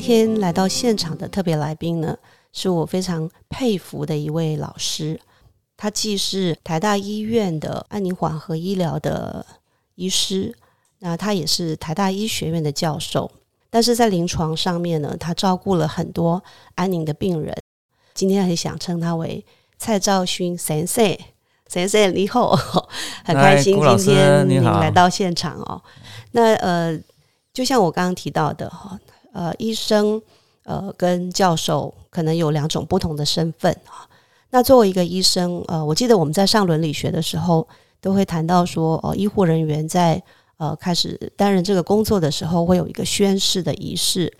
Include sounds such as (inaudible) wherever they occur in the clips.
天来到现场的特别来宾呢，是我非常佩服的一位老师。他既是台大医院的安宁缓和医疗的医师，那他也是台大医学院的教授。但是在临床上面呢，他照顾了很多安宁的病人。今天很想称他为蔡兆勋先生，先生你好，(laughs) 很开心今天您来到现场哦。那呃，就像我刚刚提到的哈。呃，医生，呃，跟教授可能有两种不同的身份啊。那作为一个医生，呃，我记得我们在上伦理学的时候，都会谈到说，哦，医护人员在呃开始担任这个工作的时候，会有一个宣誓的仪式。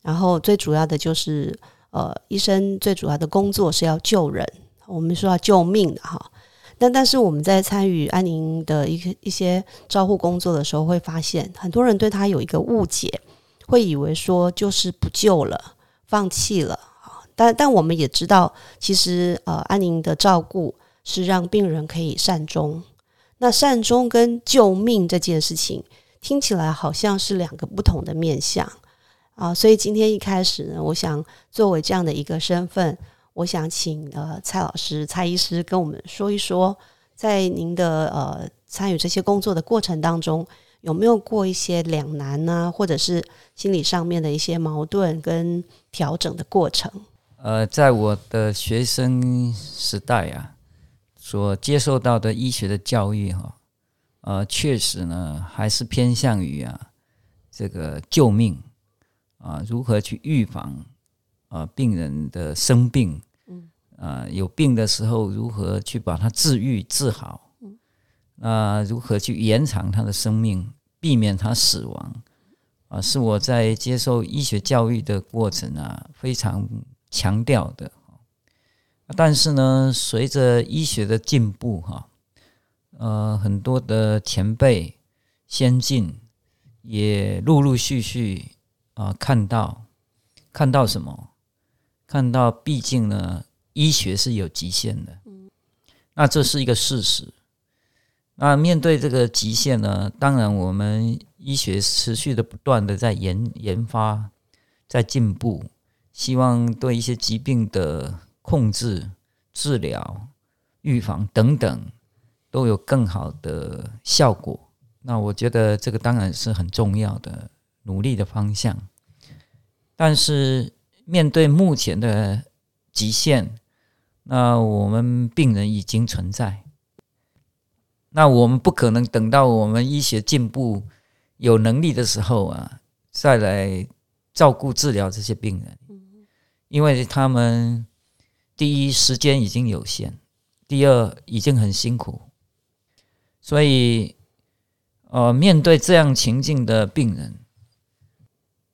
然后最主要的就是，呃，医生最主要的工作是要救人，我们说要救命的哈。但但是我们在参与安宁的一个一些照护工作的时候，会发现很多人对他有一个误解。会以为说就是不救了，放弃了啊！但但我们也知道，其实呃，安宁的照顾是让病人可以善终。那善终跟救命这件事情听起来好像是两个不同的面相啊！所以今天一开始呢，我想作为这样的一个身份，我想请呃蔡老师、蔡医师跟我们说一说，在您的呃参与这些工作的过程当中。有没有过一些两难呢，或者是心理上面的一些矛盾跟调整的过程？呃，在我的学生时代啊，所接受到的医学的教育哈，呃，确实呢，还是偏向于啊，这个救命啊，如何去预防啊病人的生病，嗯，啊有病的时候如何去把它治愈治好。那如何去延长他的生命，避免他死亡啊？是我在接受医学教育的过程啊，非常强调的。但是呢，随着医学的进步，哈，呃，很多的前辈先进也陆陆续续啊，看到看到什么？看到，毕竟呢，医学是有极限的。那这是一个事实。那面对这个极限呢？当然，我们医学持续的不断的在研研发，在进步，希望对一些疾病的控制、治疗、预防等等，都有更好的效果。那我觉得这个当然是很重要的努力的方向。但是面对目前的极限，那我们病人已经存在。那我们不可能等到我们医学进步、有能力的时候啊，再来照顾治疗这些病人，因为他们第一时间已经有限，第二已经很辛苦，所以呃，面对这样情境的病人，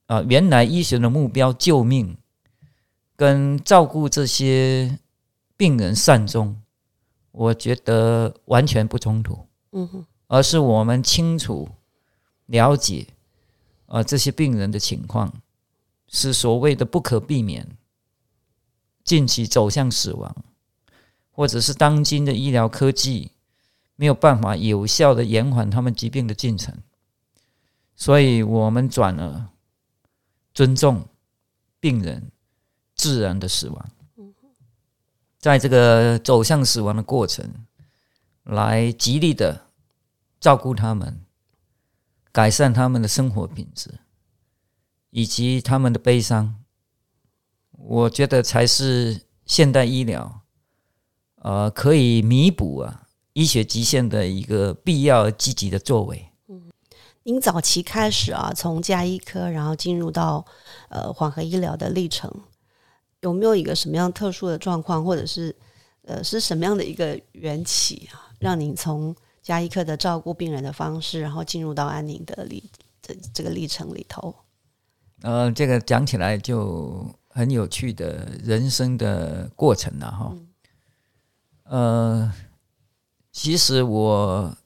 啊，原来医学的目标救命跟照顾这些病人善终。我觉得完全不冲突，嗯哼，而是我们清楚了解，啊，这些病人的情况是所谓的不可避免，近期走向死亡，或者是当今的医疗科技没有办法有效的延缓他们疾病的进程，所以我们转而尊重病人自然的死亡。在这个走向死亡的过程，来极力的照顾他们，改善他们的生活品质，以及他们的悲伤，我觉得才是现代医疗，呃，可以弥补啊医学极限的一个必要积极的作为。嗯，您早期开始啊，从加医科，然后进入到呃缓和医疗的历程。有没有一个什么样特殊的状况，或者是呃是什么样的一个缘起啊，让您从加医科的照顾病人的方式，然后进入到安宁的历这这个历程里头？呃，这个讲起来就很有趣的人生的过程了哈。呃，其实我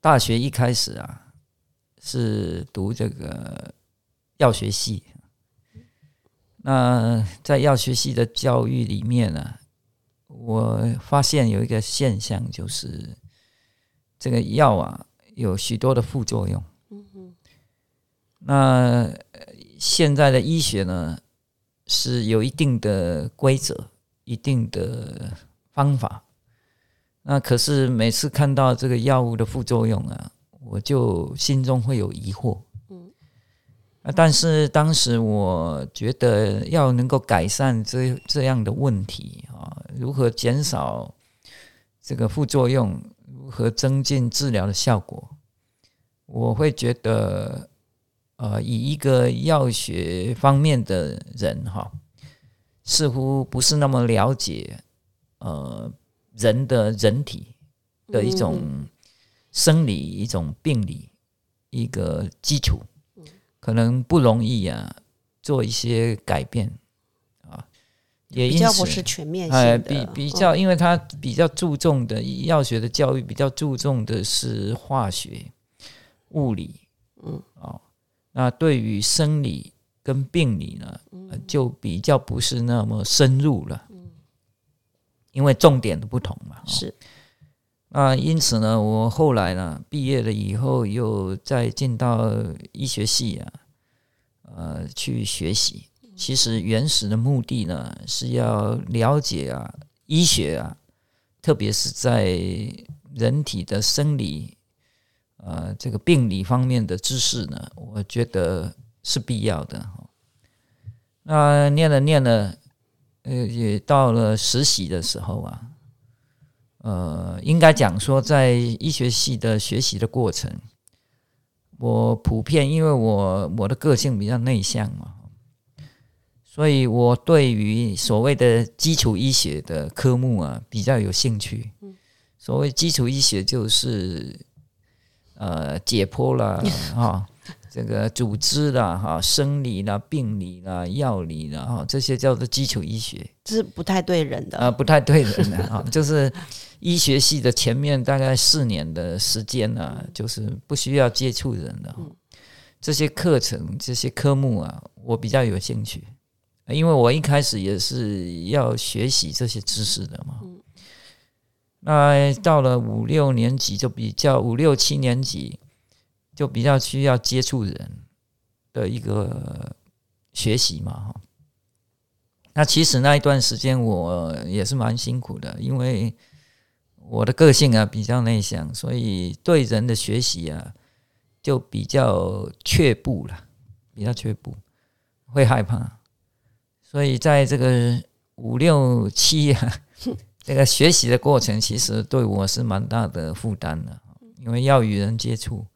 大学一开始啊是读这个药学系，那在药学系的教育里面呢，我发现有一个现象，就是这个药啊有许多的副作用。嗯那现在的医学呢是有一定的规则、一定的方法。那可是每次看到这个药物的副作用啊，我就心中会有疑惑。但是当时我觉得要能够改善这这样的问题啊，如何减少这个副作用，如何增进治疗的效果，我会觉得。呃，以一个药学方面的人哈，似乎不是那么了解呃人的人体的一种生理、一种病理一个基础，可能不容易啊做一些改变啊，也比较不是全面性的，比比较，因为他比较注重的药学的教育比较注重的是化学、物理，嗯，哦。那对于生理跟病理呢，就比较不是那么深入了，嗯因为重点的不同嘛。是。那因此呢，我后来呢，毕业了以后又再进到医学系啊，呃，去学习。其实原始的目的呢，是要了解啊，医学啊，特别是在人体的生理。呃，这个病理方面的知识呢，我觉得是必要的。那念了念了，呃，也到了实习的时候啊，呃，应该讲说，在医学系的学习的过程，我普遍因为我我的个性比较内向嘛，所以我对于所谓的基础医学的科目啊比较有兴趣。所谓基础医学就是。呃，解剖啦 (laughs) 哈，这个组织啦哈，生理啦、病理啦、药理啦哈，这些叫做基础医学，这是不太对人的啊，不太对人的哈，就是医学系的前面大概四年的时间呢，就是不需要接触人的，这些课程、这些科目啊，我比较有兴趣，因为我一开始也是要学习这些知识的嘛。那到了五六年级就比较五六七年级就比较需要接触人的一个学习嘛哈。那其实那一段时间我也是蛮辛苦的，因为我的个性啊比较内向，所以对人的学习啊就比较却步了，比较却步，会害怕。所以在这个五六七啊。(laughs) 这个学习的过程其实对我是蛮大的负担的，因为要与人接触。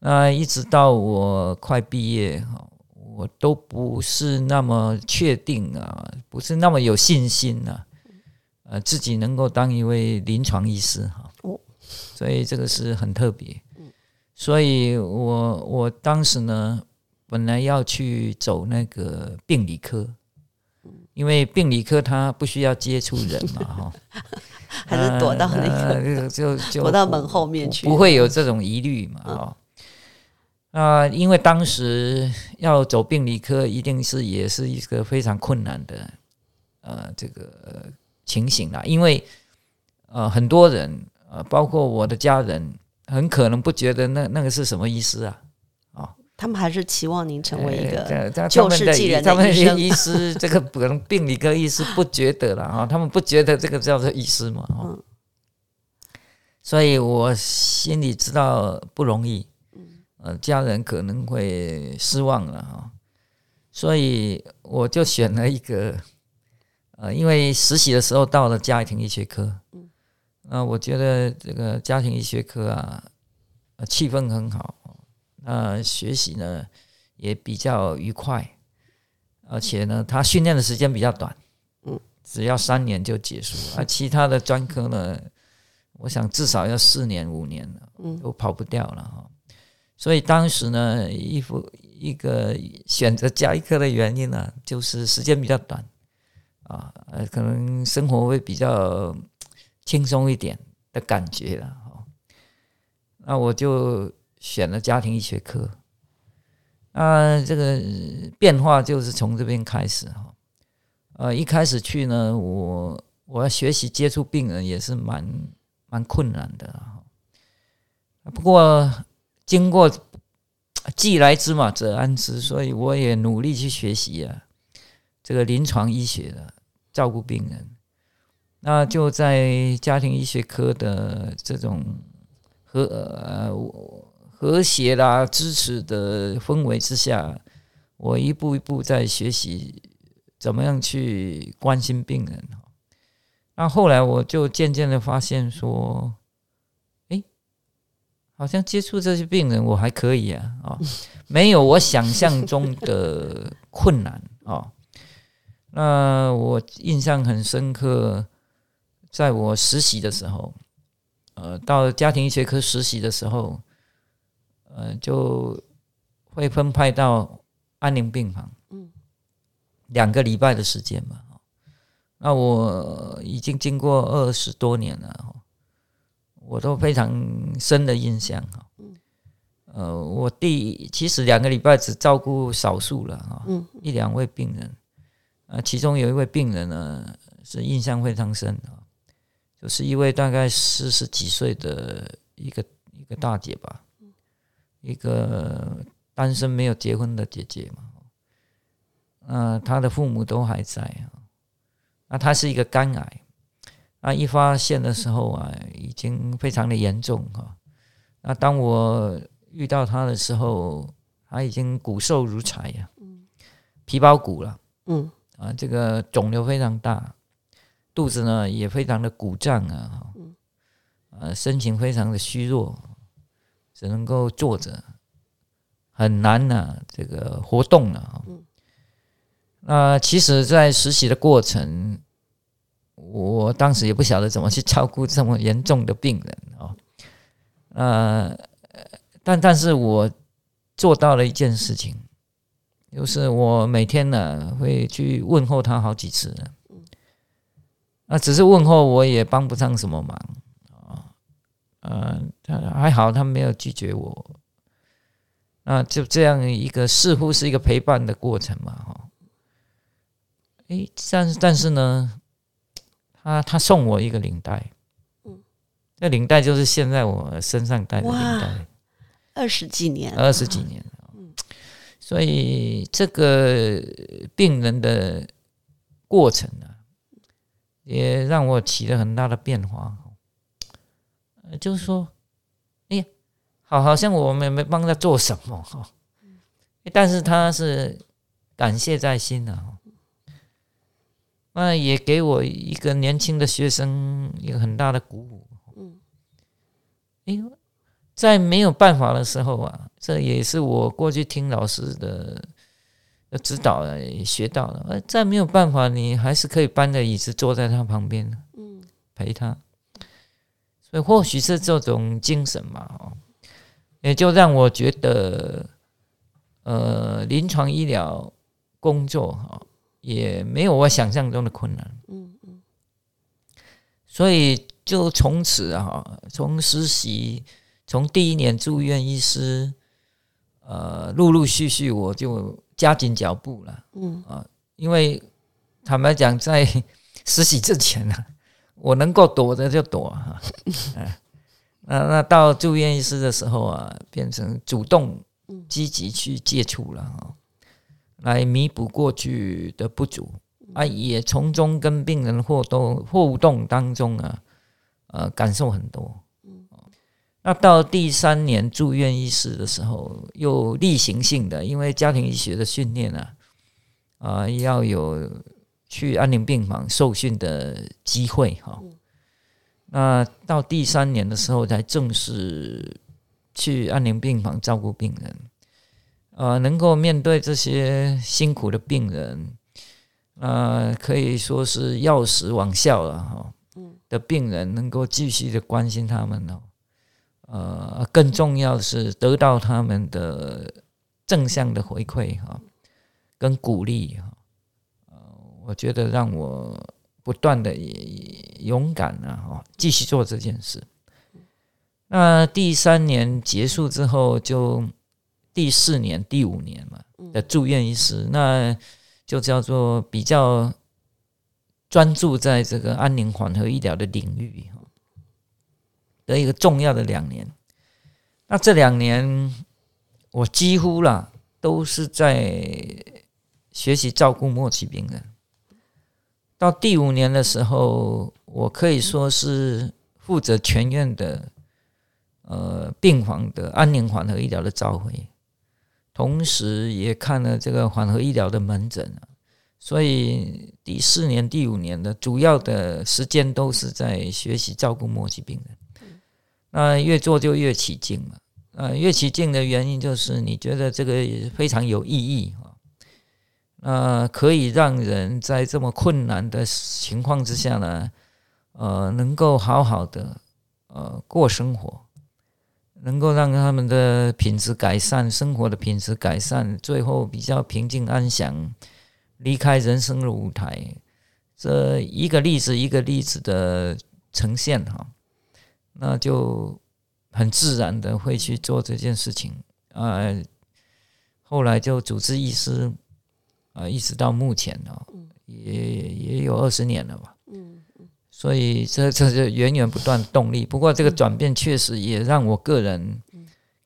那一直到我快毕业哈，我都不是那么确定啊，不是那么有信心啊，呃，自己能够当一位临床医师哈。哦，所以这个是很特别。所以我我当时呢，本来要去走那个病理科。因为病理科他不需要接触人嘛，哈，(laughs) 还是躲到那个就就躲到门后面去，不会有这种疑虑嘛，哈。啊，因为当时要走病理科，一定是也是一个非常困难的呃这个情形啦，因为呃很多人呃包括我的家人，很可能不觉得那那个是什么医师啊。他们还是期望您成为一个救世济人的医生。医师这个可能病理科医师不觉得了哈，(laughs) 他们不觉得这个叫做医师嘛。嗯。所以我心里知道不容易。嗯。呃，家人可能会失望了哈，所以我就选了一个，呃，因为实习的时候到了家庭医学科。嗯。那我觉得这个家庭医学科啊，气氛很好。那，学习呢也比较愉快，而且呢，他训练的时间比较短，嗯，只要三年就结束。而其他的专科呢，我想至少要四年五年了，嗯，都跑不掉了哈。所以当时呢，一副一个选择加医科的原因呢，就是时间比较短啊，呃，可能生活会比较轻松一点的感觉了哈。那我就选了家庭医学科。啊，这个变化就是从这边开始哈。呃，一开始去呢，我我要学习接触病人也是蛮蛮困难的哈。不过经过既来之嘛则安之，所以我也努力去学习啊，这个临床医学的照顾病人。那就在家庭医学科的这种和呃和谐啦支持的氛围之下，我一步一步在学习怎么样去关心病人。那后来我就渐渐的发现说。好像接触这些病人我还可以啊，啊，没有我想象中的困难啊。那我印象很深刻，在我实习的时候，呃，到家庭医学科实习的时候，呃，就会分派到安宁病房，嗯，两个礼拜的时间嘛。那我已经经过二十多年了。我都非常深的印象哈，呃，我第其实两个礼拜只照顾少数了哈，一两位病人，啊，其中有一位病人呢是印象非常深啊，就是一位大概四十几岁的一个一个大姐吧，一个单身没有结婚的姐姐嘛，嗯，她的父母都还在啊，那她是一个肝癌。那一发现的时候啊，已经非常的严重哈。那当我遇到她的时候，她已经骨瘦如柴呀，皮包骨了，嗯，啊，这个肿瘤非常大，肚子呢也非常的鼓胀啊，嗯，呃，身形非常的虚弱，只能够坐着，很难呢，这个活动了。啊，那其实，在实习的过程。我当时也不晓得怎么去照顾这么严重的病人啊，呃，但但是我做到了一件事情，就是我每天呢会去问候他好几次，那只是问候，我也帮不上什么忙啊，嗯，他还好，他没有拒绝我，那就这样一个似乎是一个陪伴的过程嘛，哈，诶，但是但是呢。他他送我一个领带，嗯，那领带就是现在我身上戴的领带，二十几年，二十几年所以这个病人的过程呢，也让我起了很大的变化，呃，就是说，哎呀，好，好像我们没帮他做什么哈，但是他是感谢在心的。那也给我一个年轻的学生一个很大的鼓舞。嗯，哎，在没有办法的时候啊，这也是我过去听老师的指导学到了。呃，在没有办法，你还是可以搬着椅子坐在他旁边，嗯，陪他。所以或许是这种精神嘛，哦，也就让我觉得，呃，临床医疗工作哈。也没有我想象中的困难，嗯嗯，所以就从此啊，从实习，从第一年住院医师，呃，陆陆续续我就加紧脚步了，嗯啊，因为坦白讲，在 (laughs) 实习之前呢，我能够躲的就躲哈，哎，(laughs) 那那到住院医师的时候啊，变成主动积极去接触了哈。来弥补过去的不足啊，也从中跟病人互动互动当中啊，呃，感受很多。那到第三年住院医师的时候，又例行性的，因为家庭医学的训练啊，啊，要有去安宁病房受训的机会哈。那到第三年的时候，才正式去安宁病房照顾病人。呃，能够面对这些辛苦的病人，呃，可以说是药食往效了哈。嗯，的病人能够继续的关心他们哦，呃，更重要的是得到他们的正向的回馈哈，跟鼓励哈，呃，我觉得让我不断的勇敢啊，哈，继续做这件事。那第三年结束之后，就第四年、第五年嘛的住院医师，那就叫做比较专注在这个安宁缓和医疗的领域哈的一个重要的两年。那这两年，我几乎啦都是在学习照顾末期病人。到第五年的时候，我可以说是负责全院的。呃，病房的安宁缓和医疗的召回，同时也看了这个缓和医疗的门诊，所以第四年、第五年的主要的时间都是在学习照顾末期病人。那越做就越起劲了，呃，越起劲的原因就是你觉得这个非常有意义啊，那可以让人在这么困难的情况之下呢，呃，能够好好的呃过生活。能够让他们的品质改善，生活的品质改善，最后比较平静安详，离开人生的舞台。这一个例子一个例子的呈现哈，那就很自然的会去做这件事情啊。后来就主治医师啊，一直到目前哦，也也有二十年了吧。嗯所以这这是源源不断动力。不过这个转变确实也让我个人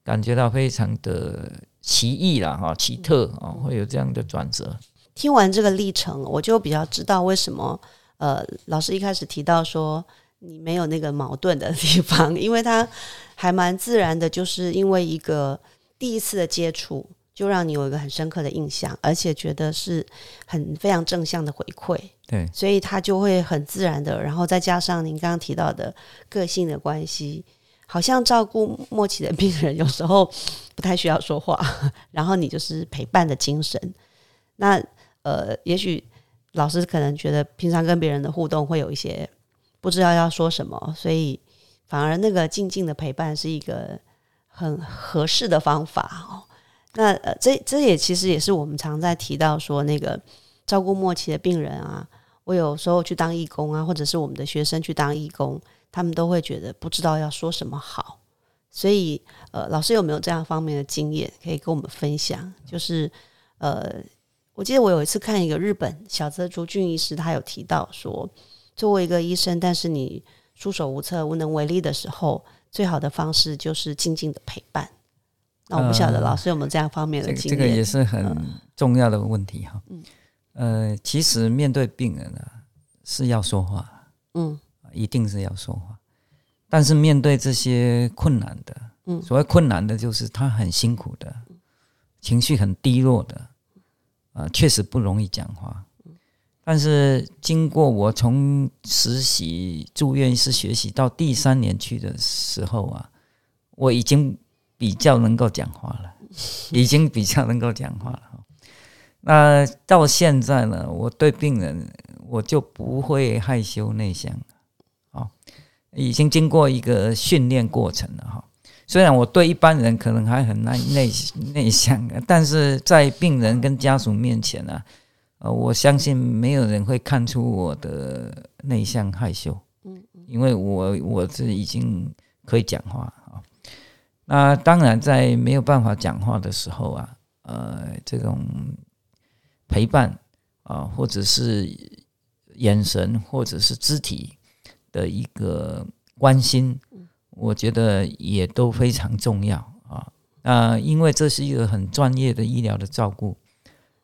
感觉到非常的奇异了哈，奇特啊，会有这样的转折。听完这个历程，我就比较知道为什么呃，老师一开始提到说你没有那个矛盾的 (laughs) 地方，因为他还蛮自然的，就是因为一个第一次的接触。就让你有一个很深刻的印象，而且觉得是很非常正向的回馈。对，所以他就会很自然的，然后再加上您刚刚提到的个性的关系，好像照顾末期的病人有时候不太需要说话，(laughs) 然后你就是陪伴的精神。那呃，也许老师可能觉得平常跟别人的互动会有一些不知道要说什么，所以反而那个静静的陪伴是一个很合适的方法哦。那呃，这这也其实也是我们常在提到说，那个照顾末期的病人啊，我有时候去当义工啊，或者是我们的学生去当义工，他们都会觉得不知道要说什么好。所以呃，老师有没有这样方面的经验可以跟我们分享？就是呃，我记得我有一次看一个日本小泽竹俊医师，他有提到说，作为一个医生，但是你束手无策、无能为力的时候，最好的方式就是静静的陪伴。那我不晓得老师有没有这样方面的经验？这个也是很重要的问题哈。嗯，呃，其实面对病人啊，是要说话，嗯，一定是要说话。但是面对这些困难的，嗯，所谓困难的，就是他很辛苦的，情绪很低落的，啊，确实不容易讲话。但是经过我从实习住院医师学习到第三年去的时候啊，我已经。比较能够讲话了，(laughs) 已经比较能够讲话了。那到现在呢，我对病人我就不会害羞内向，啊，已经经过一个训练过程了哈。虽然我对一般人可能还很内内内向，但是在病人跟家属面前呢，呃，我相信没有人会看出我的内向害羞，嗯，因为我我是已经可以讲话啊。那当然，在没有办法讲话的时候啊，呃，这种陪伴啊，或者是眼神，或者是肢体的一个关心，我觉得也都非常重要啊。那因为这是一个很专业的医疗的照顾，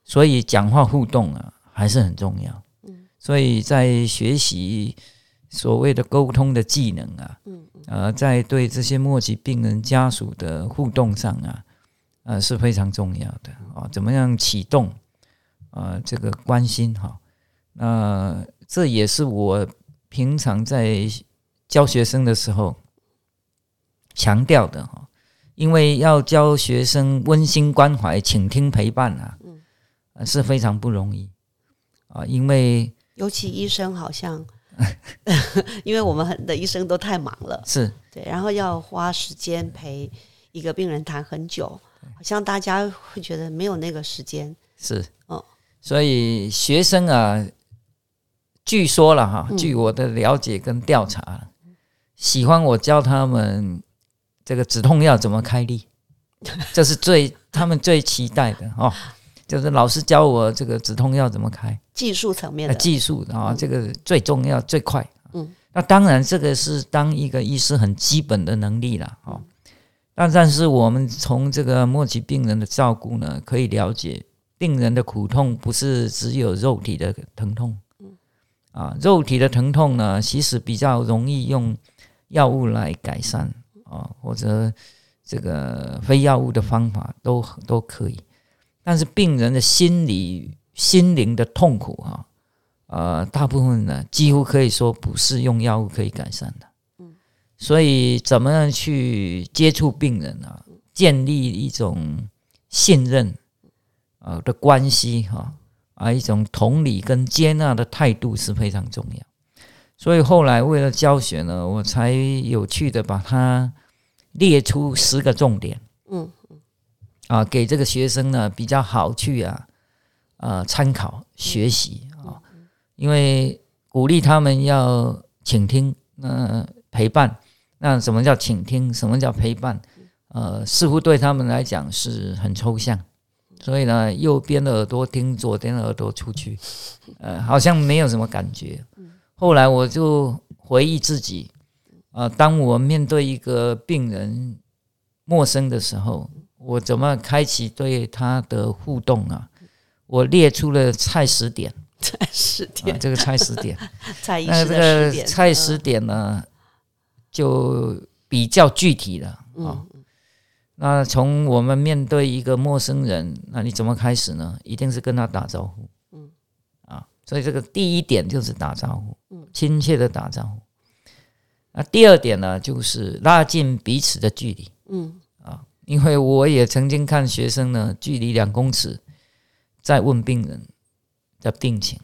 所以讲话互动啊还是很重要。所以在学习。所谓的沟通的技能啊，嗯，呃，在对这些末期病人家属的互动上啊，呃，是非常重要的啊。怎么样启动啊？这个关心哈，那这也是我平常在教学生的时候强调的哈。因为要教学生温馨关怀、倾听、陪伴啊，嗯，是非常不容易啊。因为尤其医生好像。(laughs) 因为我们很的医生都太忙了，是对，然后要花时间陪一个病人谈很久，好像大家会觉得没有那个时间。是，哦所以学生啊，据说了哈，嗯据我的了解跟调查，喜欢我教他们这个止痛药怎么开立，这是最他们最期待的哦。就是老师教我这个止痛药怎么开，技术层面呃，的，技术啊、这个最重要最快。嗯，那当然这个是当一个医师很基本的能力了哦。但但是我们从这个末期病人的照顾呢，可以了解病人的苦痛不是只有肉体的疼痛，啊，肉体的疼痛呢，其实比较容易用药物来改善啊，或者这个非药物的方法都都可以。但是病人的心理、心灵的痛苦啊，呃，大部分呢，几乎可以说不是用药物可以改善的。嗯所以怎么样去接触病人啊，建立一种信任啊的关系哈啊，一种同理跟接纳的态度是非常重要。所以后来为了教学呢，我才有趣的把它列出十个重点。嗯啊，给这个学生呢比较好去啊，呃，参考学习啊，因为鼓励他们要倾听，那、陪伴。那什么叫倾听？什么叫陪伴？呃，似乎对他们来讲是很抽象，所以呢，右边的耳朵听，左边的耳朵出去，呃，好像没有什么感觉。后来我就回忆自己，啊、当我面对一个病人陌生的时候，我怎么开启对他的互动啊？我列出了菜十点。菜十啊，点，这个菜十点，(laughs) 那这个，菜十点呢，就比较具体了嗯啊。那从我们面对一个陌生人，那你怎么开始呢？一定是跟他打招呼，嗯，啊，所以这个第一点就是打招呼，嗯，亲切的打招呼。那第二点呢，就是拉近彼此的距离，嗯。啊，因为我也曾经看学生呢，距离两公尺，在问病人的病情，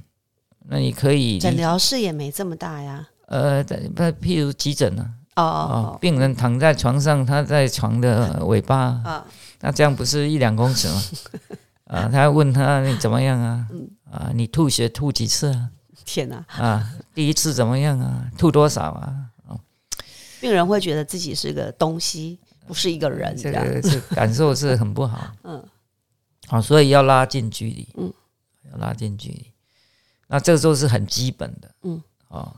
那你可以诊疗室也没这么大呀。呃，在不譬如急诊呢、哦哦，哦病人躺在床上，他在床的尾巴，(laughs) 哦啊，那这样不是一两公尺吗？(laughs) 啊，他问他你怎么样啊？嗯啊，你吐血吐几次啊？天哪！啊，第一次怎么样啊？吐多少啊？病人会觉得自己是个东西，不是一个人，这这。个这感受是很不好。(laughs) 嗯好，所以要拉近距离，嗯，要拉近距离。那这个都是很基本的，嗯，哦，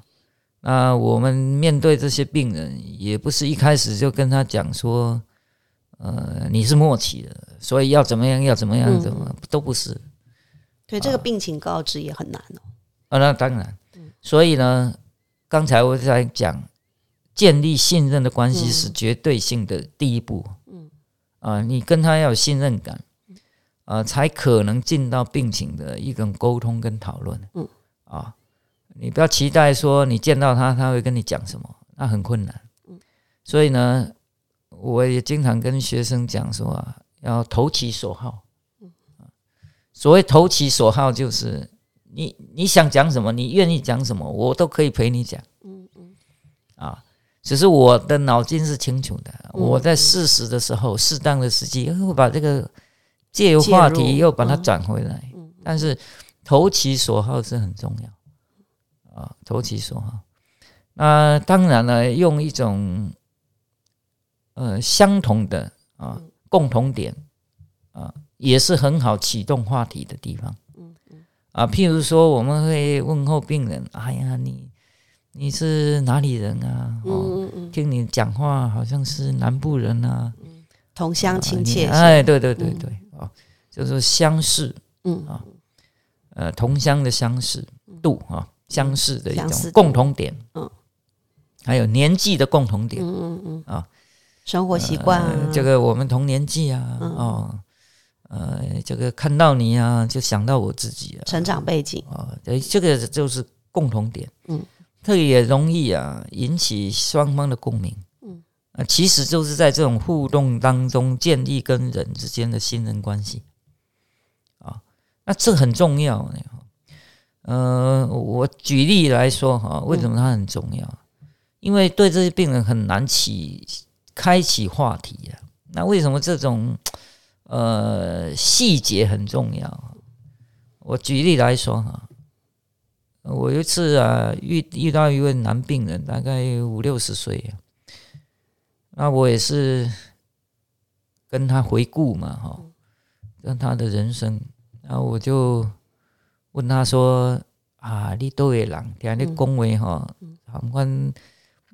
那我们面对这些病人，也不是一开始就跟他讲说，呃，你是末期的，所以要怎么样，要怎么样，嗯怎么都不是。对，这个病情告知也很难哦。啊，那当然，嗯所以呢，刚才我在讲，建立信任的关系嗯是绝对性的第一步。嗯，啊，你跟他要有信任感，啊，才可能进到病情的一种沟通跟讨论。嗯，啊，你不要期待说你见到他他会跟你讲什么，那很困难。嗯，所以呢，我也经常跟学生讲说啊，要投其所好。嗯所谓投其所好，就是你你想讲什么，你愿意讲什么，我都可以陪你讲。嗯只是我的脑筋是清楚的，我在适时的时候、适当的时机，会把这个借由话题又把它嗯转回来。但是投其所好是很重要啊，投其所好。那当然了，用一种呃相同的啊共同点啊，也是很好启动话题的地方。啊，譬如说，我们会问候病人：“哎呀，你你是哪里人啊？哦，嗯嗯。嗯，听你讲话好像是南部人啊。同乡亲啊切你哎，对对对对，哦，就是相似，嗯。啊，呃，同乡的相似度啊，相似的一种共同点，嗯，还有年纪的共同点，嗯嗯嗯。啊，生活习惯这个我们同年纪啊，嗯。哦，呃，这个看到你啊，就想到我自己啊，成长背景，啊，呃，这个就是共同点，嗯，这个也容易啊引起双方的共鸣，嗯，啊，其实就是在这种互动当中建立跟人之间的信任关系，啊，那这很重要。呃，我举例来说哈，为什么它很重要？因为对这些病人很难起开启话题呀、那为什么这种呃，细节很重要。我举例来说哈，我有一次啊遇遇到一位男病人，大概五六十岁，那我也是跟他回顾嘛哈，跟他的人生，然后我就问他说啊，你都会人，听你讲话哈，含款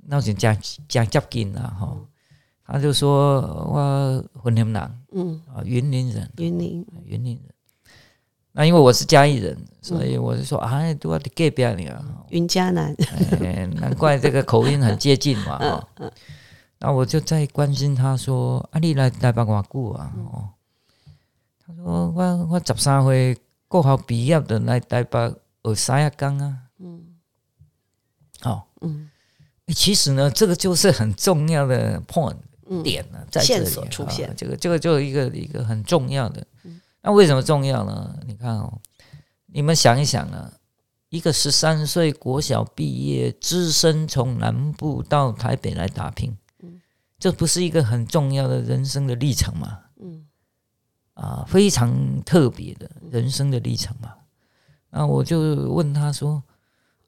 那是讲讲接近啦哈，他就说我云南人，嗯。啊，云林人，云林，云林人。那因为我是嘉义人，所以我就说啊，都要隔壁你啊，云嘉南，难怪这个口音很接近嘛。哈，(laughs) 那我就在关心他说啊，你来来北偌久啊？哦，他说我我十三岁过好毕业的来台北学三亚工啊。嗯，好，嗯，其实呢，这个就是很重要的 point 点呢，在这里出现，这个这个就一个一个很重要的。那为什么重要呢？你看哦，你们想一想啊，一个十三岁国小毕业，只身从南部到台北来打拼，嗯，这不是一个很重要的人生的历程吗？嗯，啊，非常特别的人生的历程嘛。那我就问他说：“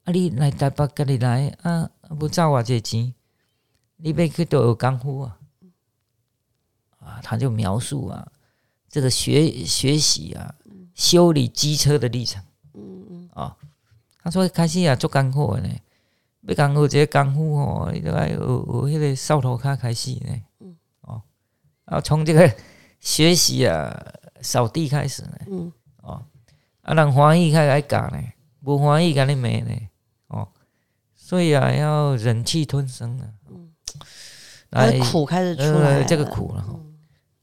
啊，你来台北，跟你来啊，不找我这钱，你别去都有干货啊。”啊，他就描述啊。这个学学习啊，修理机车的历程，嗯嗯啊，他说开始啊做干货呢，要干货这些干货哦，你都要有有迄个扫头卡开始呢，嗯。哦，啊从这个学习啊扫地开始呢，嗯。哦，啊人欢喜开始教呢，不欢喜跟你骂呢，哦，所以啊要忍气吞声啊，嗯，来苦开始出来，这个苦了。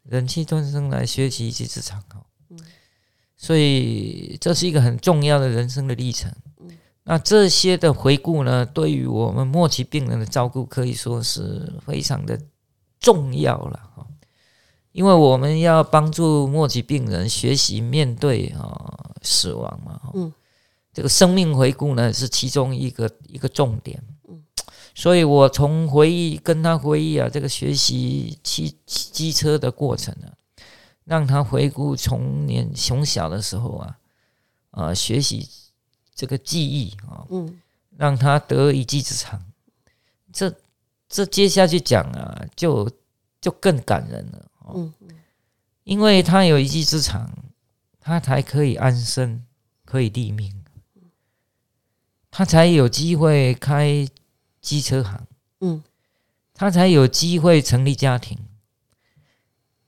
忍气吞声来学习一技之长，哈，所以这是一个很重要的人生的历程。那这些的回顾呢，对于我们末期病人的照顾可以说是非常的重要了，哈，因为我们要帮助末期病人学习面对啊死亡嘛，嗯，这个生命回顾呢是其中一个一个重点。所以我从回忆跟他回忆啊，这个学习骑机车的过程呢，让他回顾从年从小的时候啊，啊学习这个技艺啊，嗯，让他得一技之长。这这接下去讲啊，就就更感人了，嗯嗯，因为他有一技之长，他才可以安身，可以立命，他才有机会开。机车行，嗯，他才有机会成立家庭，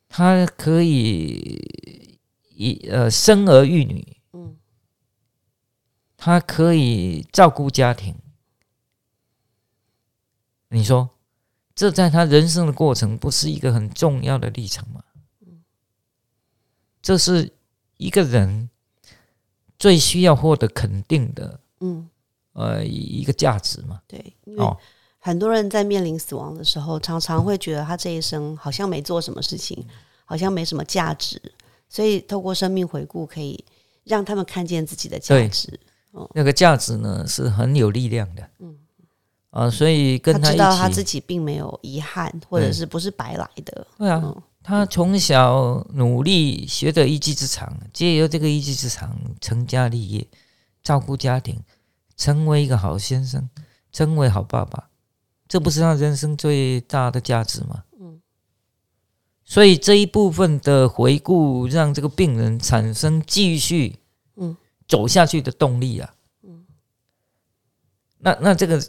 他可以一呃生儿育女，嗯，他可以照顾家庭。你说，这在他人生的过程，不是一个很重要的历程吗？这是一个人最需要获得肯定的，嗯。呃，一个价值嘛，对，因为很多人在面临死亡的时候，常常会觉得他这一生好像没做什么事情，好像没什么价值，所以透过生命回顾，可以让他们看见自己的价值。哦，那个价值呢，是很有力量的。嗯，啊，所以跟他知道他自己并没有遗憾，或者是不是白来的。对啊，他从小努力学的一技之长，借由这个一技之长成家立业，照顾家庭。成为一个好先生，成为好爸爸，这不是他人生最大的价值吗？嗯。所以这一部分的回顾，让这个病人产生继续嗯走下去的动力啊。嗯。那那这个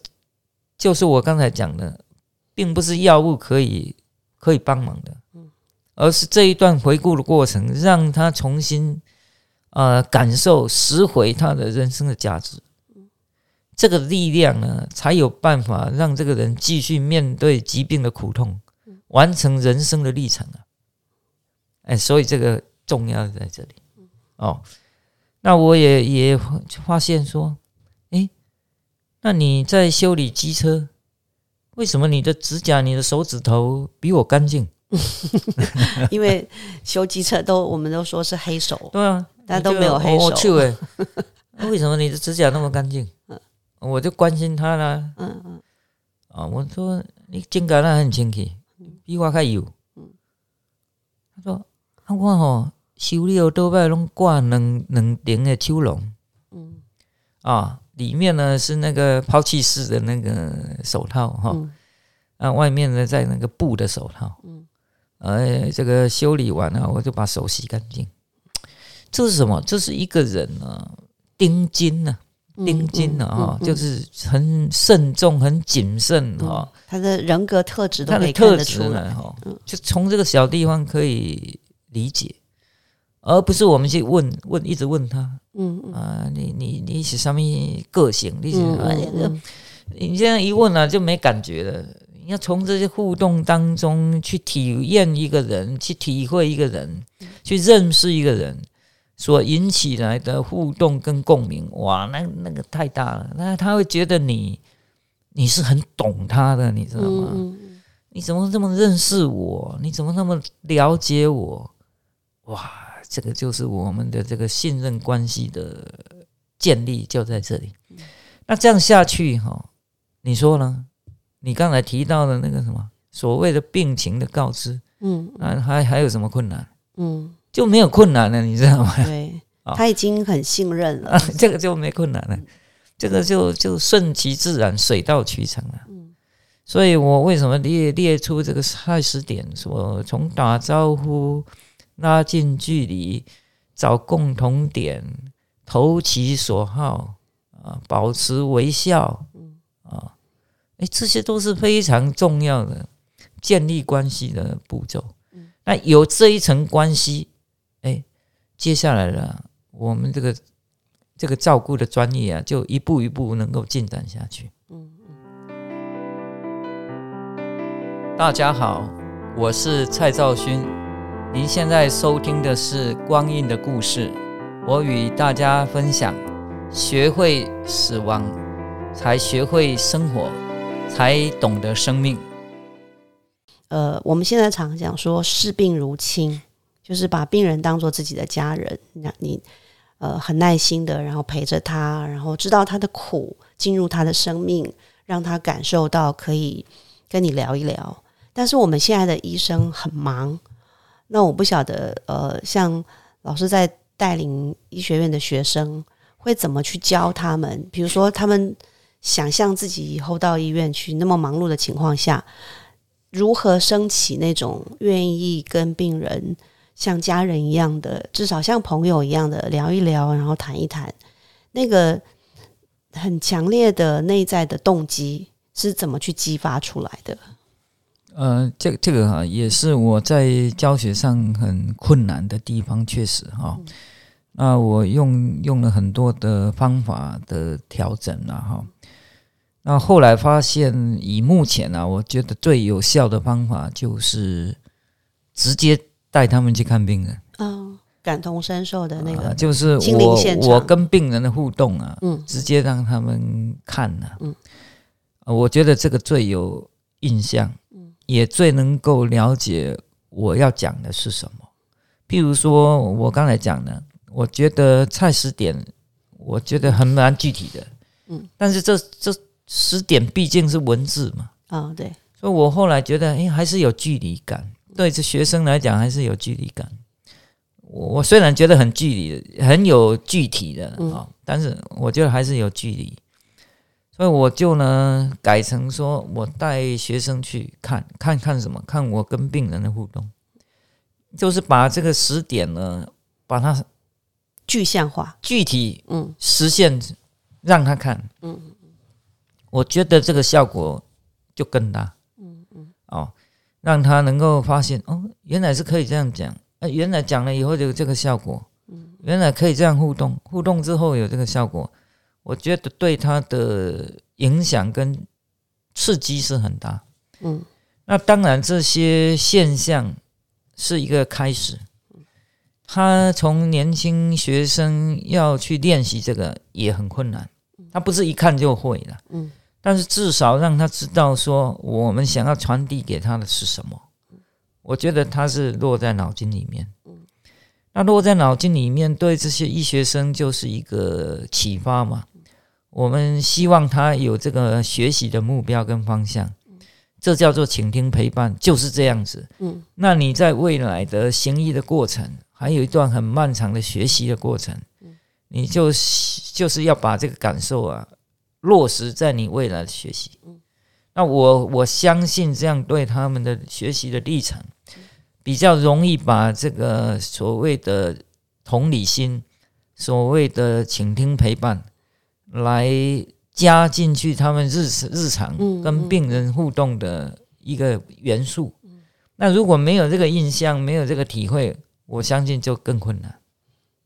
就是我刚才讲的，并不是药物可以可以帮忙的，嗯，而是这一段回顾的过程，让他重新呃感受拾回他的人生的价值。这个力量呢，才有办法让这个人继续面对疾病的苦痛，完成人生的历程啊！哎，所以这个重要在这里哦。那我也也发现说，哎，那你在修理机车，为什么你的指甲、你的手指头比我干净？(laughs) 因为修机车都我们都说是黑手，对啊，但都没有黑手。哎，为什么你的指甲那么干净？我就关心他啦，嗯嗯，啊，我说你指甲那很清气，比我还油，嗯，他说啊，我吼修理多摆拢挂两两顶的秋笼，嗯。啊，里面呢是那个抛弃式的那个手套哈，嗯。啊，外面呢在那个布的手套，嗯。哎，这个修理完了，我就把手洗干净。这是什么？这是一个人啊，丁金呢、盯紧呢啊，嗯嗯就是很慎重、很谨慎嗯哈。他的人格特质都可以看特质得出来，。哈嗯，就从这个小地方可以理解，而不是我们去问问，一直问他嗯嗯啊，你你你是什么个性？你是你这样一问啊，就没感觉了。你要从这些互动当中去体验一个人，去体会一个人，去认识一个人所引起来的互动跟共鸣，哇，那那个太大了。那他会觉得你你是很懂他的，你知道吗？你怎么这么认识我？你怎么那么了解我？哇，这个就是我们的这个信任关系的建立就在这里。那这样下去哈、你说呢？你刚才提到的那个什么所谓的病情的告知，嗯那还还有什么困难？嗯，就没有困难了，你知道吗？对，(laughs) 他已经很信任了啊。，这个就没困难了，这个就就顺其自然，水到渠成了。所以我为什么列列出这个开始点，说从打招呼、拉近距离、找共同点、投其所好啊，保持微笑啊，哎，这些都是非常重要的建立关系的步骤。那有这一层关系，哎，接下来了，我们这个这个照顾的专业啊，就一步一步能够进展下去。嗯大家好，我是蔡兆勋。您现在收听的是《光阴的故事》，我与大家分享：学会死亡，才学会生活，才懂得生命。呃，我们现在常讲说视病如亲，就是把病人当做自己的家人。那你呃很耐心的，然后陪着他，然后知道他的苦，进入他的生命，让他感受到可以跟你聊一聊。但是我们现在的医生很忙，那我不晓得呃，像老师在带领医学院的学生，会怎么去教他们？比如说，他们想象自己以后到医院去，那么忙碌的情况下。如何升起那种愿意跟病人像家人一样的，至少像朋友一样的聊一聊，然后谈一谈，那个很强烈的内在的动机是怎么去激发出来的？呃，这这个哈、也是我在教学上很困难的地方，确实哈、那我用用了很多的方法的调整了哈。那后来发现，以目前啊，我觉得最有效的方法就是直接带他们去看病人。嗯，感同身受的那个，啊就是亲临我现场。我跟病人的互动啊，嗯。直接让他们看呢、啊，嗯。啊我觉得这个最有印象，嗯。也最能够了解我要讲的是什么。譬如说，我刚才讲的，我觉得菜十点，我觉得很蛮具体的，嗯，但是这这十点毕竟是文字嘛，啊、对，所以我后来觉得，哎，还是有距离感。对这学生来讲，还是有距离感。我我虽然觉得很距离，很有具体的啊、但是我觉得还是有距离。所以我就呢改成说，我带学生去看看看什么？看我跟病人的互动，就是把这个十点呢，把它具象化，具体嗯实现，让他看。嗯我觉得这个效果就更大。嗯嗯哦，让他能够发现哦，原来是可以这样讲，呃，原来讲了以后有这个效果，嗯原来可以这样互动，互动之后有这个效果，我觉得对他的影响跟刺激是很大。嗯那当然，这些现象是一个开始。他从年轻学生要去练习这个也很困难，他不是一看就会了。嗯但是至少让他知道说我们想要传递给他的是什么。我觉得他是落在脑筋里面。那落在脑筋里面，对这些医学生就是一个启发嘛。我们希望他有这个学习的目标跟方向，这叫做倾听陪伴，就是这样子。嗯，那你在未来的行医的过程，还有一段很漫长的学习的过程，你就就是要把这个感受啊落实在你未来的学习。那我我相信这样对他们的学习的历程，比较容易把这个所谓的同理心、所谓的倾听陪伴来加进去他们日日常跟病人互动的一个元素。那如果没有这个印象，没有这个体会，我相信就更困难。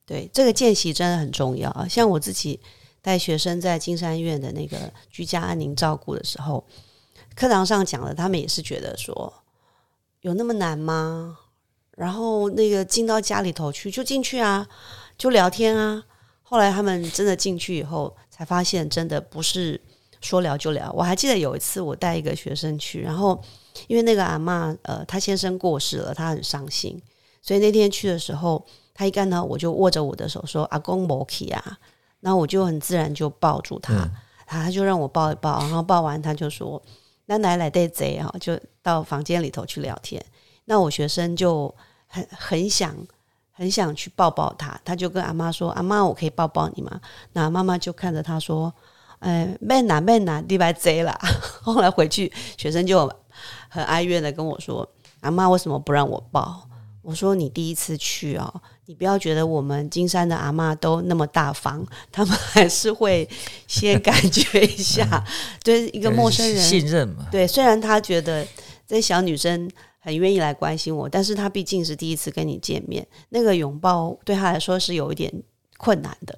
对，这个见习真的很重要啊！像我自己带学生在金山院的那个居家安宁照顾的时候。课堂上讲的，他们也是觉得说有那么难吗？然后那个进到家里头去就进去啊，就聊天啊。后来他们真的进去以后，才发现真的不是说聊就聊。我还记得有一次我带一个学生去，然后因为那个阿妈呃，她先生过世了，她很伤心，所以那天去的时候，他一看到我就握着我的手说：“阿公莫去啊。”然后我就很自然就抱住他，他就让我抱一抱，然后抱完他就说。那奶奶带贼哈，就到房间里头去聊天。那我学生就很很想很想去抱抱他，他就跟阿妈说：“阿妈，我可以抱抱你吗？”那妈妈就看着他说：“哎，没拿没拿，你白贼了。(laughs) ”后来回去，学生就很哀怨的跟我说：“阿妈为什么不让我抱？”我说：“你第一次去哦。”你不要觉得我们金山的阿妈都那么大方，他们还是会先感觉一下，(laughs) 对一个陌生人信任嘛。对，虽然他觉得这小女生很愿意来关心我，但是他毕竟是第一次跟你见面，那个拥抱对他来说是有一点困难的。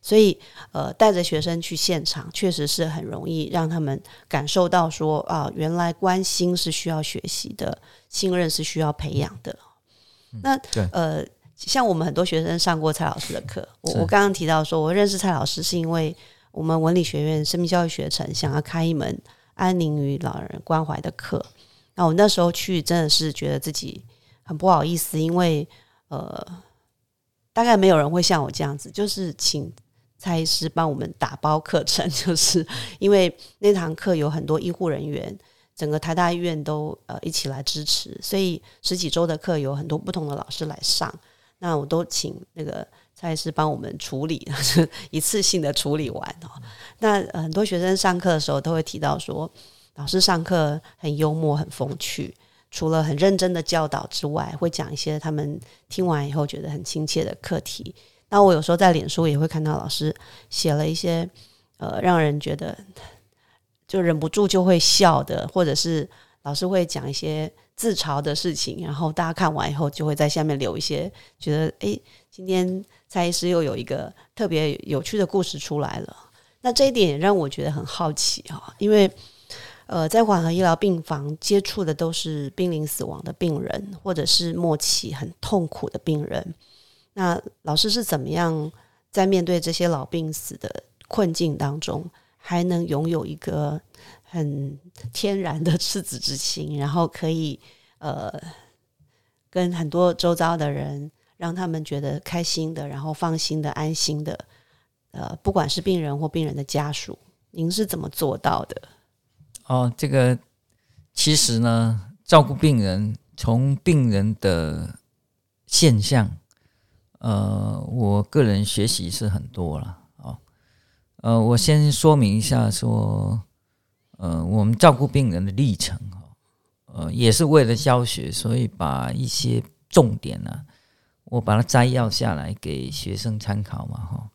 所以，呃，带着学生去现场，确实是很容易让他们感受到说啊，原来关心是需要学习的，信任是需要培养的。那呃。像我们很多学生上过蔡老师的课，我我刚刚提到说，我认识蔡老师是因为我们文理学院生命教育学程想要开一门安宁与老人关怀的课。那我那时候去真的是觉得自己很不好意思，因为呃，大概没有人会像我这样子，就是请蔡医师帮我们打包课程，(laughs) 就是因为那堂课有很多医护人员，整个台大医院都呃一起来支持，所以十几周的课有很多不同的老师来上。那我都请那个蔡医师帮我们处理，(laughs) 一次性的处理完哦。那很多学生上课的时候都会提到说，老师上课很幽默、很风趣，除了很认真的教导之外，会讲一些他们听完以后觉得很亲切的课题。那我有时候在脸书也会看到老师写了一些呃，让人觉得就忍不住就会笑的，或者是老师会讲一些。自嘲的事情，然后大家看完以后就会在下面留一些，觉得哎，今天蔡医师又有一个特别有趣的故事出来了。那这一点也让我觉得很好奇哈，因为呃，在缓和医疗病房接触的都是濒临死亡的病人，或者是末期很痛苦的病人。那老师是怎么样在面对这些老病死的困境当中，还能拥有一个？很天然的赤子之心，然后可以呃跟很多周遭的人，让他们觉得开心的，然后放心的、安心的。呃，不管是病人或病人的家属，您是怎么做到的？哦，这个其实呢，照顾病人，从病人的现象，呃，我个人学习是很多了。哦，呃，我先说明一下说。呃，我们照顾病人的历程哈，呃，也是为了教学，所以把一些重点呢，我把它摘要下来给学生参考嘛哈。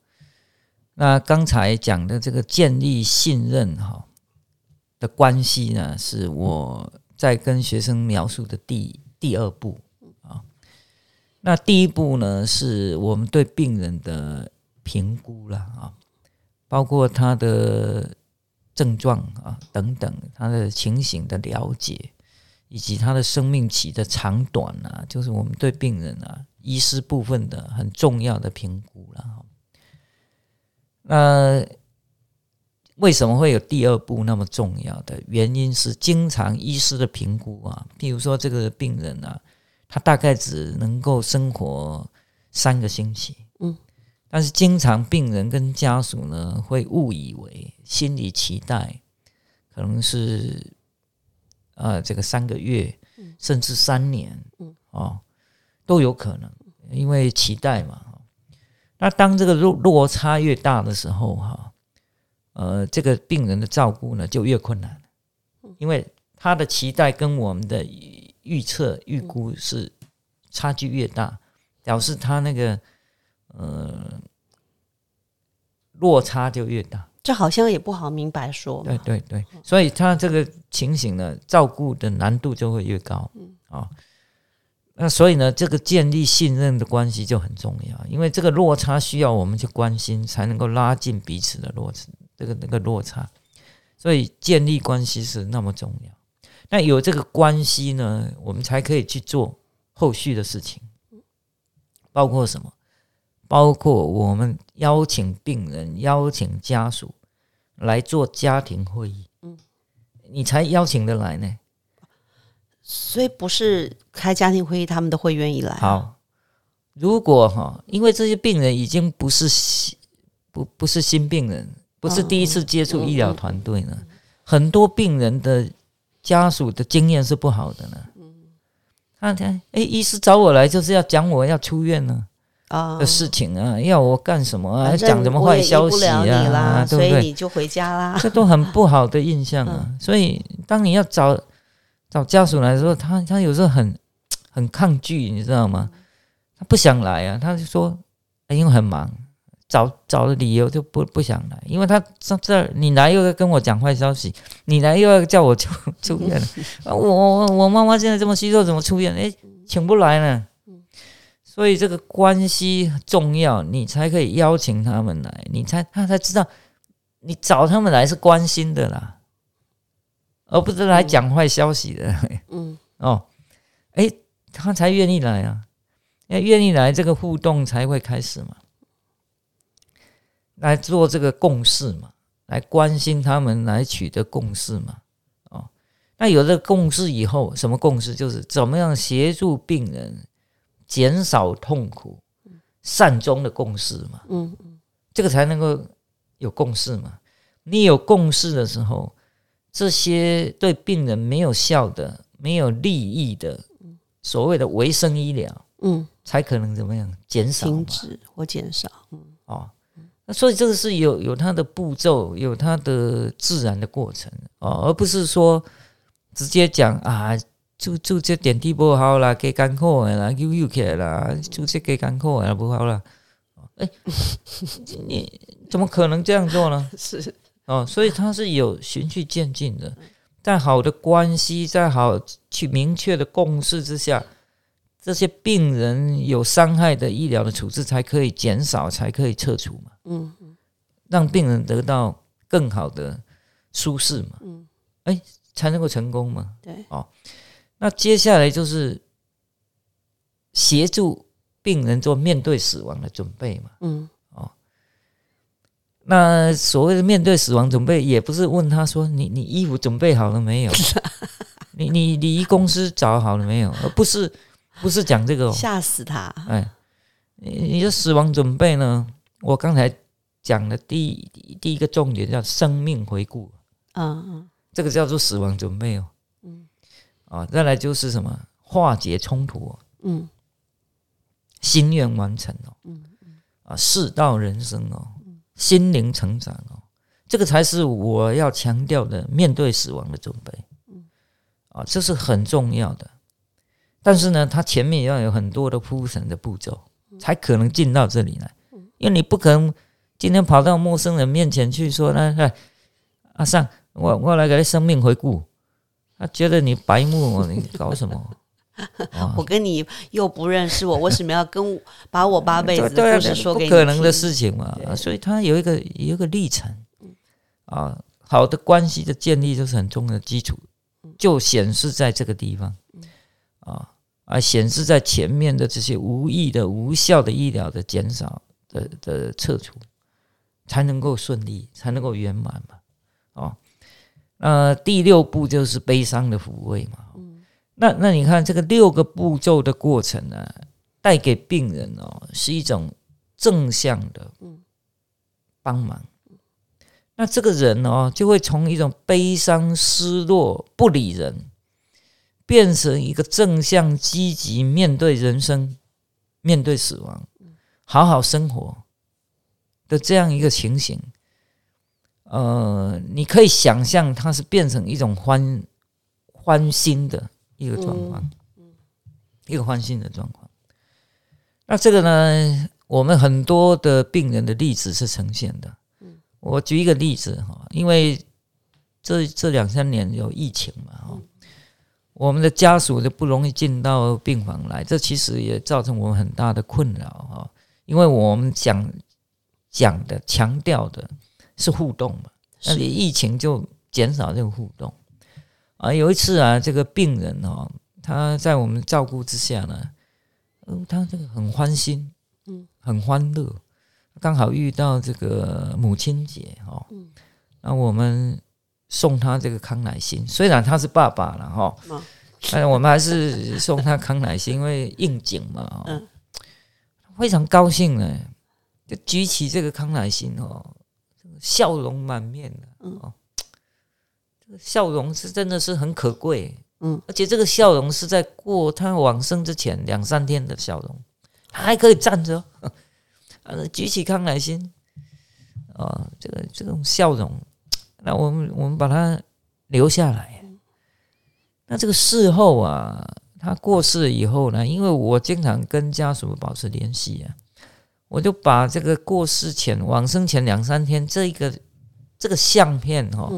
那刚才讲的这个建立信任哈的关系呢，是我在跟学生描述的第第二步啊。那第一步呢，是我们对病人的评估了啊，包括他的。症状啊，等等，他的情形的了解，以及他的生命期的长短啊，就是我们对病人啊，医师部分的很重要的评估了。那为什么会有第二步那么重要的原因是，经常医师的评估啊，譬如说这个病人啊，他大概只能够生活三个星期。但是，经常病人跟家属呢，会误以为心理期待可能是呃这个三个月，甚至三年，哦，都有可能，因为期待嘛。那当这个落落差越大的时候，哈，呃，这个病人的照顾呢就越困难，因为他的期待跟我们的预测预估是差距越大，表示他那个呃落差就越大。这好像也不好明白说。对对对，所以他这个情形呢，照顾的难度就会越高。嗯啊。那所以呢，这个建立信任的关系就很重要，因为这个落差需要我们去关心，才能够拉近彼此的落差，这个那个落差，所以建立关系是那么重要。那有这个关系呢，我们才可以去做后续的事情，包括什么？包括我们邀请病人、邀请家属来做家庭会议，嗯，你才邀请得来呢。所以不是开家庭会议，他们都会愿意来。好，如果哈，因为这些病人已经不是新不不是新病人，不是第一次接触医疗团队呢，很多病人的家属的经验是不好的呢。嗯，他他哎，医师找我来就是要讲我要出院呢啊的事情啊，要我干什么啊？讲什么坏消息啊？所以你就回家啦。这都很不好的印象啊。所以当你要找。找家属来的时候，他他有时候很很抗拒，你知道吗？他不想来啊，他就说，因为很忙，找找的理由就不不想来，因为他这这你来又要跟我讲坏消息，你来又要叫我出出院了，(laughs) 我我我妈妈现在这么虚弱，怎么出院？哎，请不来呢。所以这个关系重要，你才可以邀请他们来，你才他才知道你找他们来是关心的啦。而不是来讲坏消息的，嗯，(laughs) 哦，哎，他才愿意来啊，要愿意来，这个互动才会开始嘛，来做这个共识嘛，来关心他们，来取得共识嘛，哦，那有了共识以后，什么共识？就是怎么样协助病人减少痛苦，善终的共识嘛，嗯嗯，这个才能够有共识嘛，你有共识的时候。这些对病人没有效的、没有利益的，所谓的维生医疗，嗯，才可能怎么样减少、停止或减少，嗯，哦，那所以这个是有有它的步骤，有它的自然的过程。哦，而不是说直接讲啊，就就这点滴不好啦，给干口的啦，又又起来啦，就这给干口的不好啦，哎，(laughs) 你怎么可能这样做呢？(laughs) 是。哦，所以它是有循序渐进的，在好的关系，在好去明确的共识之下，这些病人有伤害的医疗的处置才可以减少，才可以撤除嘛。嗯嗯，让病人得到更好的舒适嘛。嗯，哎，才能够成功嘛。对。哦，那接下来就是协助病人做面对死亡的准备嘛。嗯。那所谓的面对死亡准备，也不是问他说你你衣服准备好了没有？(laughs) 你你礼仪公司找好了没有？而不是不是讲这个吓死他。哎，你你的死亡准备呢？我刚才讲的第第一个重点叫生命回顾。嗯嗯，这个叫做死亡准备哦。嗯，啊，再来就是什么化解冲突哦。嗯，心愿完成哦。嗯嗯，啊，世道人生哦。心灵成长哦，这个才是我要强调的面对死亡的准备。嗯，啊，这是很重要的。但是呢，它前面要有很多的铺陈的步骤，才可能进到这里来。因为你不可能今天跑到陌生人面前去说：“来来，阿尚，我我来给你生命回顾。”他觉得你白目，你搞什么？(laughs) 我跟你又不认识，我为什么要跟把我八辈子的故事说给你？不可能的事情嘛，所以他有一个有一个历程啊，好的关系的建立就是很重要的基础，就显示在这个地方啊，而显示在前面的这些无意的、无效的医疗的减少的的撤除，才能够顺利，才能够圆满嘛。哦，那第六步就是悲伤的抚慰嘛。那那你看这个六个步骤的过程呢，带给病人哦是一种正向的帮忙。那这个人哦就会从一种悲伤、失落、不理人，变成一个正向、积极面对人生、面对死亡、好好生活的这样一个情形。呃，你可以想象，它是变成一种欢欢欣的一个状况，一个欢欣的状况。那这个呢，我们很多的病人的例子是呈现的。我举一个例子哈，因为这这两三年有疫情嘛哈，我们的家属就不容易进到病房来，这其实也造成我们很大的困扰哈，因为我们讲讲的强调的。是互动嘛？那你疫情就减少这个互动啊。有一次啊，这个病人哦，他在我们照顾之下呢，嗯，他这个很欢心，嗯，很欢乐。刚好遇到这个母亲节哦，嗯，那我们送他这个康乃馨，虽然他是爸爸了哈，但是我们还是送他康乃馨，(laughs) 因为应景嘛，嗯，非常高兴呢，就举起这个康乃馨哦。笑容满面的，哦，这个笑容是真的是很可贵，嗯，而且这个笑容是在过他往生之前两三天的笑容，还可以站着，呃，(laughs) 举起康乃馨，啊，这个这种笑容，那我们我们把它留下来，那这个事后啊，他过世以后呢，因为我经常跟家属保持联系啊。我就把这个过世前、往生前两三天这一个这个相片哈，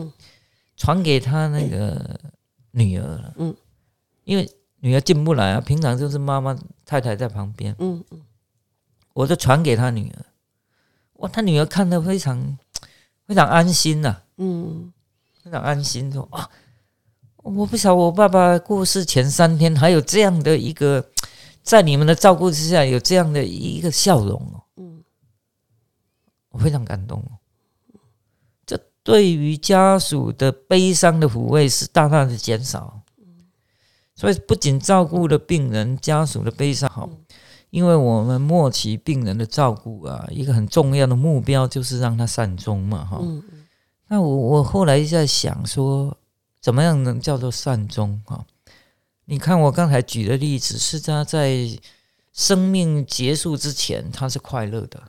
传给他那个女儿了。嗯，因为女儿进不来啊，平常就是妈妈太太在旁边。嗯嗯，我就传给他女儿。哇，他女儿看的非常非常安心呐。嗯，非常安心说啊，我不晓得我爸爸过世前三天还有这样的一个。在你们的照顾之下，有这样的一个笑容哦，嗯，我非常感动哦。这对于家属的悲伤的抚慰是大大的减少，所以不仅照顾了病人家属的悲伤好，因为我们末期病人的照顾啊，一个很重要的目标就是让他善终嘛，哈。那我我后来在想说，怎么样能叫做善终哈？你看，我刚才举的例子是他在生命结束之前，他是快乐的，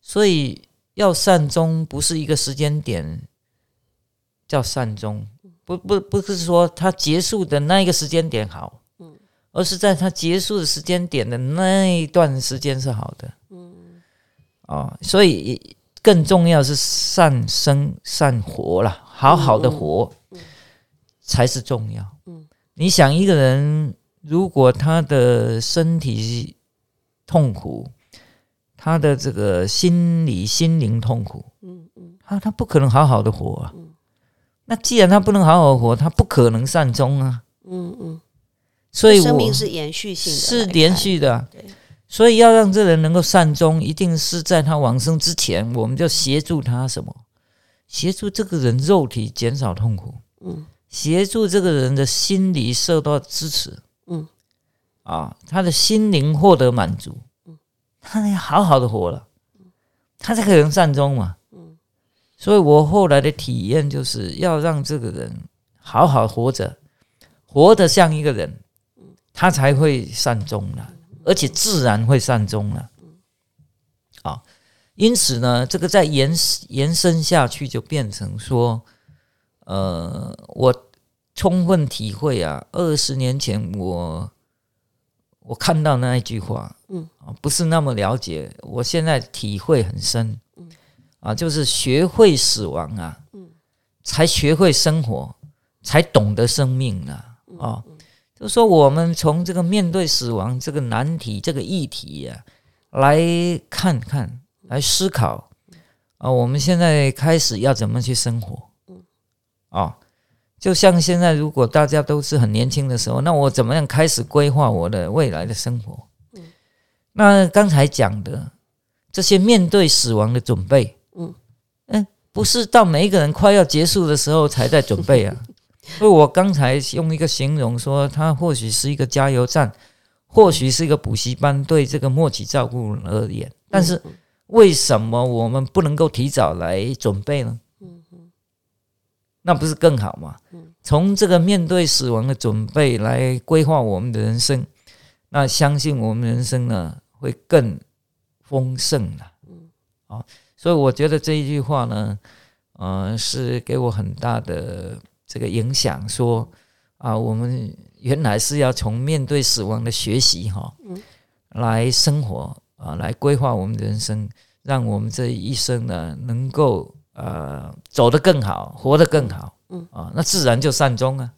所以要善终不是一个时间点叫善终，不不不是说他结束的那一个时间点好，而是在他结束的时间点的那一段时间是好的，嗯，啊，所以更重要是善生善活了，好好的活才是重要，嗯。你想一个人，如果他的身体痛苦，他的这个心理心灵痛苦，嗯嗯，他他不可能好好的活啊。那既然他不能好好活，他不可能善终啊。嗯嗯，所以生命是延续性的，是连续的。所以要让这人能够善终，一定是在他往生之前，我们就协助他什么？协助这个人肉体减少痛苦。嗯。协助这个人的心理受到支持，嗯，啊，他的心灵获得满足，嗯，他要好好的活了，他才可能善终嘛，嗯，所以我后来的体验就是要让这个人好好活着，活得像一个人，他才会善终了，而且自然会善终了，啊，因此呢，这个再延延伸下去就变成说。呃，我充分体会啊，二十年前我我看到那一句话，嗯。啊，不是那么了解，我现在体会很深，嗯。啊，就是学会死亡啊，嗯，才学会生活，才懂得生命啊，啊，就说我们从这个面对死亡这个难题这个议题呀，来看看，来思考啊，我们现在开始要怎么去生活。嗯。啊，就像现在，如果大家都是很年轻的时候，那我怎么样开始规划我的未来的生活？嗯，那刚才讲的这些面对死亡的准备，嗯嗯，不是到每一个人快要结束的时候才在准备啊。(laughs) 所以我刚才用一个形容说，它或许是一个加油站，或许是一个补习班，对这个末期照顾而言。但是为什么我们不能够提早来准备呢？那不是更好吗？从这个面对死亡的准备来规划我们的人生，那相信我们人生呢会更丰盛了。嗯，好，所以我觉得这一句话呢，呃，是给我很大的这个影响。说啊，我们原来是要从面对死亡的学习哈，来生活啊，来规划我们的人生，让我们这一生呢能够呃走得更好，活得更好。嗯啊，那自然就善终啊。